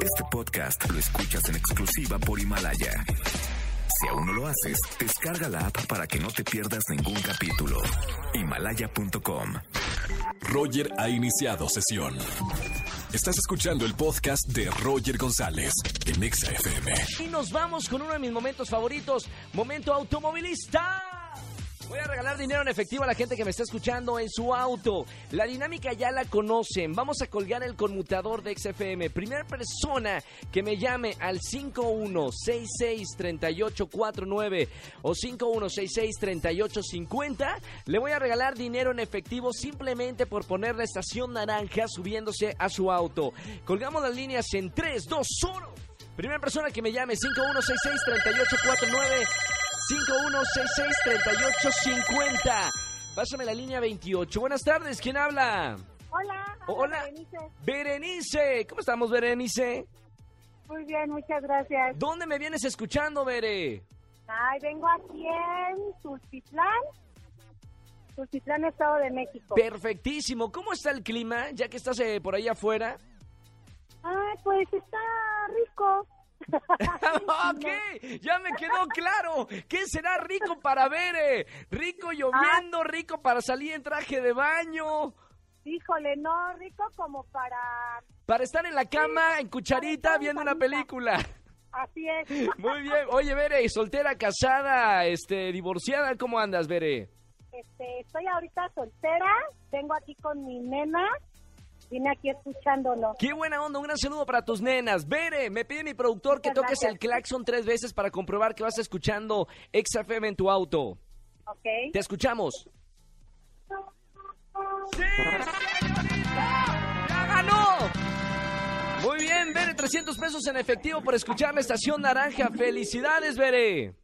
Este podcast lo escuchas en exclusiva por Himalaya. Si aún no lo haces, descarga la app para que no te pierdas ningún capítulo. Himalaya.com. Roger ha iniciado sesión. Estás escuchando el podcast de Roger González en Exa FM. Y nos vamos con uno de mis momentos favoritos, momento automovilista. Voy a regalar dinero en efectivo a la gente que me está escuchando en su auto. La dinámica ya la conocen. Vamos a colgar el conmutador de XFM. Primera persona que me llame al 51663849 o 51663850, le voy a regalar dinero en efectivo simplemente por poner la estación naranja subiéndose a su auto. Colgamos las líneas en 3, 2, 1. Primera persona que me llame 51663849 5166-3850. Pásame la línea 28. Buenas tardes, ¿quién habla? Hola. Hola. Berenice. Berenice. ¿Cómo estamos, Berenice? Muy bien, muchas gracias. ¿Dónde me vienes escuchando, Bere? Ay, vengo aquí en Tultitlán. Tultitlán, Estado de México. Perfectísimo. ¿Cómo está el clima, ya que estás eh, por ahí afuera? Ay, pues está rico. ok, ya me quedó claro. ¿Qué será rico para Bere? Rico lloviendo, rico para salir en traje de baño. Híjole, no, rico como para... Para estar en la cama, en cucharita, viendo una película. Así es. Muy bien. Oye, Bere, soltera, casada, este, divorciada, ¿cómo andas, Bere? Este, estoy ahorita soltera, vengo aquí con mi nena, vine aquí escuchándolo. Qué buena onda, un gran saludo para tus nenas. Bere, me pide mi productor que toques gracias. el claxon tres veces para comprobar que vas escuchando XFM en tu auto. ¿Ok? Te escuchamos. ¡Sí, señorita! ¡Ya ganó! Muy bien, Bere, 300 pesos en efectivo por escuchar la estación naranja. ¡Felicidades, Bere!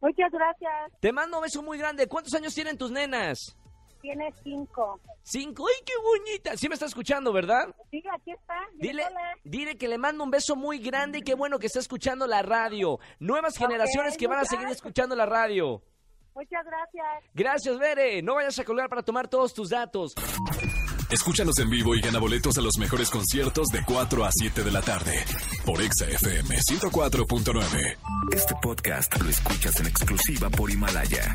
Muchas gracias. Te mando un beso muy grande. ¿Cuántos años tienen tus nenas? Tiene cinco. Cinco. ¡Ay, qué bonita! Sí me está escuchando, ¿verdad? Sí, aquí está. Dile, Hola. dile que le mando un beso muy grande y qué bueno que está escuchando la radio. Nuevas generaciones que van a seguir escuchando la radio. Muchas gracias. Gracias, Bere. No vayas a colgar para tomar todos tus datos. Escúchanos en vivo y gana boletos a los mejores conciertos de 4 a 7 de la tarde por Exa FM 104.9. Este podcast lo escuchas en exclusiva por Himalaya.